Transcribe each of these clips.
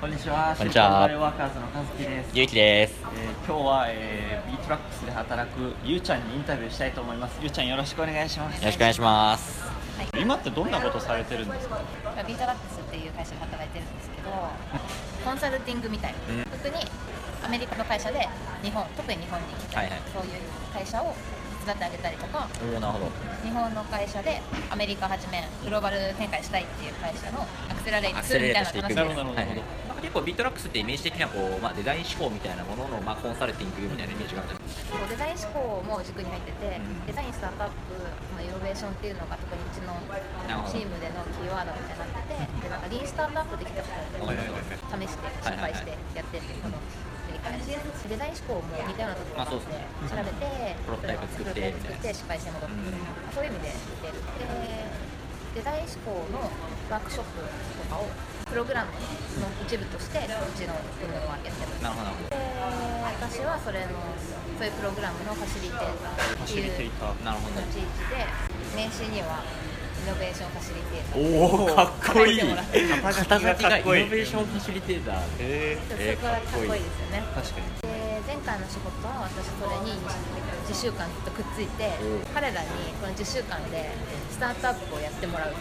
こんにちは。こんにちはワーカーズの和樹です。ゆうきです。えー今日は、えー、ビートラックスで働くゆうちゃんにインタビューしたいと思います。ゆうちゃんよろしくお願いします。よろしくお願いします。今ってどんなことされてるんですか？ビートラックスっていう会社で働いてるんですけどコンサルティングみたいな、うん特にアメリカの会社で日本特に日本に来て、はいはいそういう会社を手伝ってあげたりとかおお、なるほど。日本の会社でアメリカはじめグローバル展開したいっていう会社の accelerate するみたいな話ですなるほどなるほど結構ビートラックスってイメージ的にはこう、まあ、デザイン思考みたいなものの、まあ、コンサルティングみたいなイメージがあるんですこうデザイン思考も軸に入ってて、うんデザインスタートアップのイノベーションっていうのが特にうちのチームでのキーワードみたいになっててでなんかリーンスタートアップできたことを試して失敗してやってっていうこの繰り返しデザイン思考も似たようなところがあって、調べてプロトタイプ作って作って失敗して戻ってそういう意味で似てるでデザイン思考のワークショップとかをプログラムの一部としてうちの部門はやってますなるほどで私はそれのそういうプログラムのファシリテーターっていう立ター。どなるほどち位置で名刺にはイノベーションファシリテーターおお、かっこいい。肩書きが。イノベーションファシリテーターえでそこがかっこいいですよね確かに。で前回の仕事は私それに10週間ずっとくっついて彼らにこの10週間でスタートアップをやってもらう。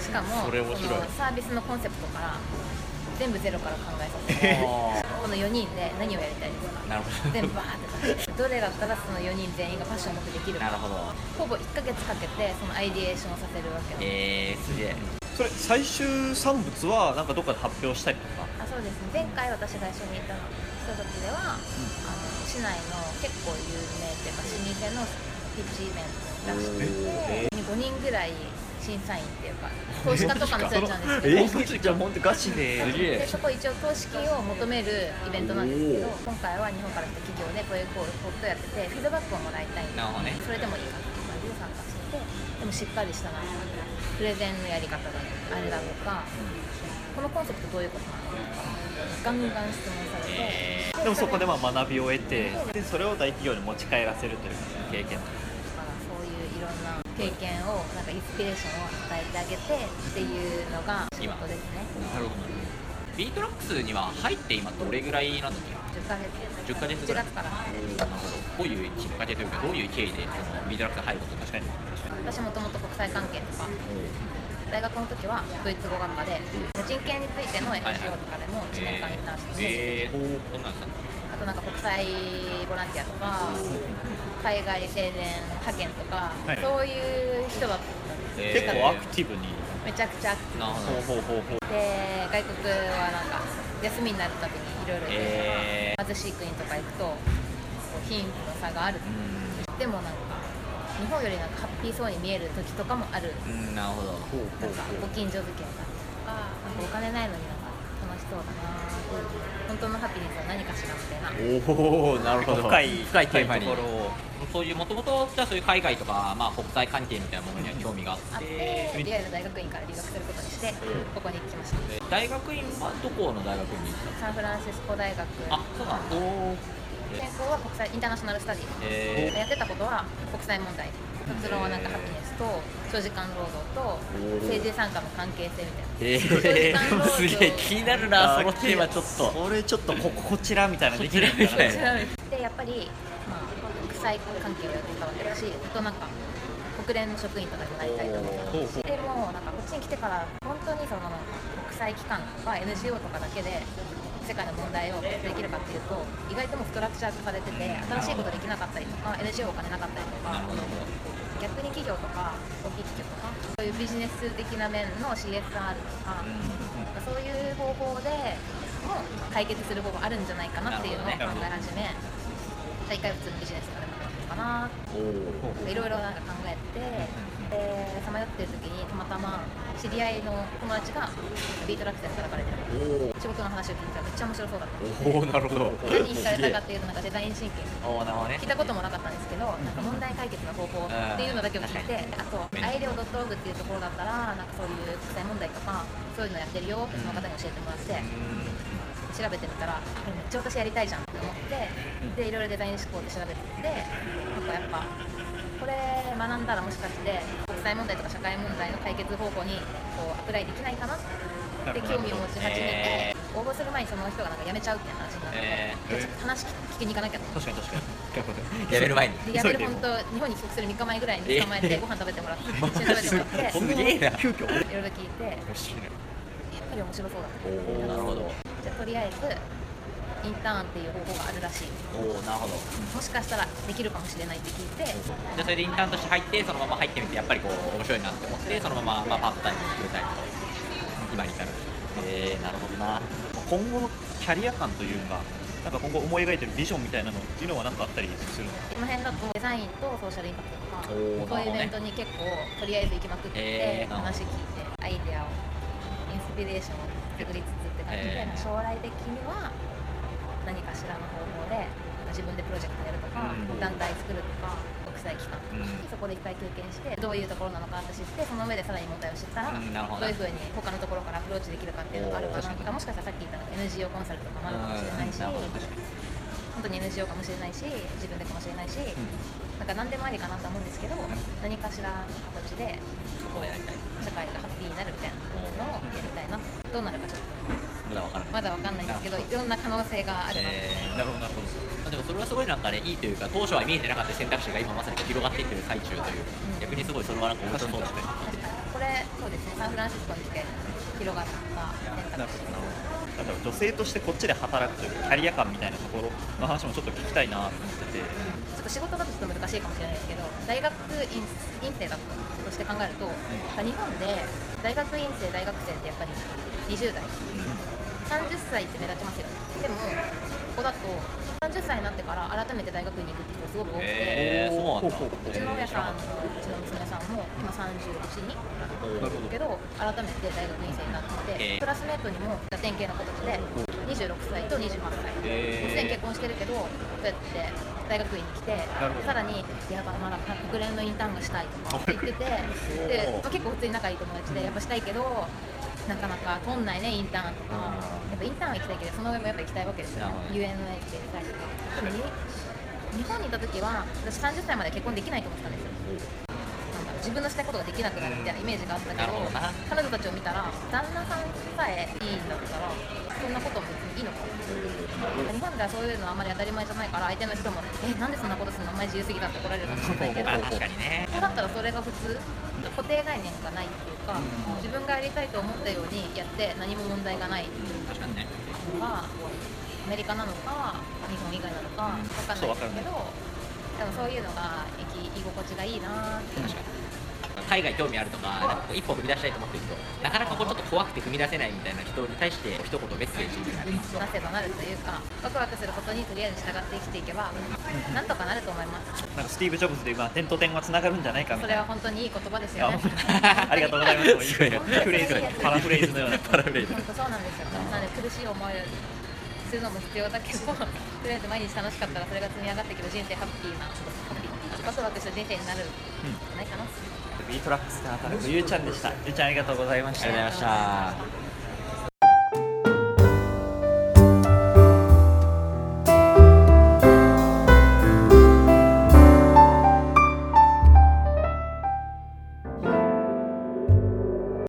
しかもそのサービスのコンセプトから全部ゼロから考えさせてこの4人で何をやりたいですか？なるほど。全部バーって。どれだったらその4人全員がパッションを持ってできるか。なるほど。ほぼ1ヶ月かけてそのアイディエーションをさせるわけですえー、すげえ。それ最終産物はなんかどっかで発表したりとか？あそうですね。前回私が一緒にいた人たちでは、あの市内の結構有名っていうか老舗のピッチイベント出してて5人ぐらい審査員っていうか投資家とかの人たちなんですけど。じゃあ本当ガチで。でそこ一応投資金を求めるイベントなんですけど今回は日本から来た企業でこういうこうことやっててフィードバックをもらいたいんでねそれでもいいかっていう感じで参加しててでもしっかりしたなプレゼンのやり方だあれだとかこのコンセプトどういうことなのとかガンガン質問されて、でもそこでまあ学びを得て、でそれを大企業に持ち帰らせるという経験。だからそういういろんな経験をなんかインスピレーションを与えてあげてっていうのが仕事ですね。なるほどビートラックスには入って今どれぐらいなんだっけ10ヶ月。10ヶ月1ぐらい。月から。なるほどどういうきっかけというかどういう経緯でそのビートラックスに入ることになったんで？すか私もともと国際関係とか大学の時はドイツ語学科で人権についての NGO とかでも1年間行ったんですけど、えー、どんなんですか？あとなんか国際ボランティアとか海外青年派遣とか、はい。そういう人だったんです結構アクティブに。めちゃくちゃアクティブ。なるほど。ほうほうほうほう。で外国はなんか休みになるたびにいろいろえ貧しい国とか行くとこう貧富の差がある。ー、うでもなんか日本よりなんかハッピーそうに見える時とかもある。んうんなるほど。なんかご近所付けだとかなんかお金ないのになんか楽しそうだな本当のハピネスは何かしらみたいな。おお、なるほど。深い深いテーマに。ところを。そういうもともとじゃあそういう海外とか、まあ、国際関係みたいなものには興味がああっっててリアル大学院から留学することにしてここに来ました。大学院はどこの大学に行った？サンフランシスコ大学。あそうなんだ専攻は国際インター。ナショナルスタディえやってたことは国際問題。卒論はなんかハピネスと長時間労働と政治参加の関係性みたいな。えー、すげえ気になるなそのテーマちょっと。それちょっとここちらみたいなのできるんこちらみたいな。でやっぱり、まあ、国際関係をやってたわけだしずっとなんか国連の職員とかになりたいと思ってでもなんかこっちに来てから本当にその国際機関とか NGO とかだけで世界の問題を解決できるかっていうと意外ともうストラクチャー化されてて新しいことできなかったりとか NGO お金なかったりとか逆に企業とか大きい企業とかそういうビジネス的な面の CSR とか、そういう方法でも解決する方法あるんじゃないかなっていうのを考え始め、大会は普通にビジネスとかでのかないろいろなんか考えてでさまよってる時にたまたま知り合いの友達がビートラックスで働かれてる。仕事の話を聞いたらめっちゃ面白そうだった。おおなるほど。何に惹かれたかっていうとなんかデザインシンキングおーなるほどね。聞いたこともなかったんですけど、なんか問題解決の方法っていうのだけを聞いて、あと、 IDEO.org っていうところだったら、なんかそういう国際問題とか、そういうのやってるよってその方に教えてもらって、調べてみたら、これめっちゃ私やりたいじゃんって思って、で、いろいろデザイン思考で調べてみて、なんかやっぱ、これ学んだらもしかして、国際問題とか社会問題の解決方法にこうアプライできないかなって興味を持ち始めて、応募する前にその人がなんか辞めちゃうっていう話になって、えでちょっと話聞きに行かなきゃと。思って確かに確かに。やめる前に。で辞める本当日本に帰国する3日前ぐらいに捕まえてご飯食べてもらって 一緒に食べてもらってすげえな。急遽いろいろ聞いてやっ面白いねぱり面白そうだなるほど。じゃあとりあえずインターンっていう方法があるらしい。おおなるほど。もしかしたらできるかもしれないって聞いて。じゃあそれでインターンとして入ってそのまま入ってみてやっぱりこう面白いなって思ってそのまま、まあ、パートタイムフルタイムと今に至る。えー、なるほどな。今後のキャリア感というかなんか今後思い描いてるビジョンみたいなのっていうのは何かあったりするの？この辺だとデザインとソーシャルインパクトとかおーそういうイベントに結構とりあえず行きまくって、えー話聞いてアイデアをインスピレーションを作りつつって感じで、えー。将来的には何かしらの方法で自分でプロジェクトやるとか、うん。団体作るとか国際機関、うん。そこでいっぱい経験してどういうところなのかって知ってその上でさらに問題を知ったら、うんど。どういうふうに他のところからアプローチできるかっていうのがあるかなとかもしかしたらさっき言ったの NGO コンサルとかもあるかもしれないし、本当に NGO かもしれないし自分でかもしれないし、なんか何でもありかなと思うんですけど、何かしらの形で社会がハッピーになるみたいなのをやりたいな。どうなるかちょっとまだわかんないんですけどいろんな可能性があるなって、えーなるほどなるほど。まあでもそれはすごいなんかねいいというか当初は見えてなかった選択肢が今まさに広がっていってる最中という逆にすごいそれはなんか面白そうですねこれそうですねサンフランシスコに来て広がった選択肢なんだろう女性としてこっちで働くというかキャリア感みたいなところの話もちょっと聞きたいなと思って。てちょっと仕事だとちょっと難しいかもしれないですけど大学院院生だとして考えると、日本で大学院生大学生ってやっぱり20代30歳って目立ちますよね。でもここだと30歳になってから改めて大学院に行くって人すごく多くて、えー、そうなんだ。ほうちの親さんのうちの娘さんも今31になるほど。けど改めて大学院生になってクラスメートにもラテン系の子たちで26歳と28歳、えー。すでに結婚してるけどこうやって大学院に来てさらに「やばまだ国連のインターンがしたい」とか言っててでおー結構普通に仲いい友達でやっぱしたいけどなかなか取んないねインターンとかやっぱインターンは行きたいけどその上もやっぱ行きたいわけですよ UNA って行きたいとかでもに日本にいた時は私30歳まで結婚できないと思ってたんですよ自分のしたいことができなくなるみたいなイメージがあったけどどな。彼女たちを見たら旦那さんさえいいんだったらそんなことも別にいいのかも。日本ではそういうのはあんまり当たり前じゃないから相手の人も「えなんでそんなことするのお前自由すぎだ」って怒られるかもしれないけどまあ確かにね。だったらそれが普通固定概念がないっていうか自分がやりたいと思ったようにやって何も問題がない確かにね。のがアメリカなのか日本以外なのか分かんないですけどでもそういうのが生き居心地がいいなって。確かに海外興味あるとかなんか一歩踏み出したいと思ってる人なかなかこうちょっと怖くて踏み出せないみたいな人に対して一言メッセージみたいななせばなるというかワクワクすることにとりあえず従って生きていけばなんとかなると思います。なんかスティーブ・ジョブズで今点と点はつながるんじゃないかみたいな。それは本当にいい言葉ですよね。あ りがとうございます。いねフレーズパラフレーズのようなパラフレーズ。本当そうなんですよ。なので苦しい思いをするのも必要だけどとりあえず毎日楽しかったらそれが積み上がっていけば人生ハッピーなワクワクする人生になるんじゃないかな、ビートラックスで働くゆうちゃんでした。ゆうちゃんありがとうございました。ありがとうございました。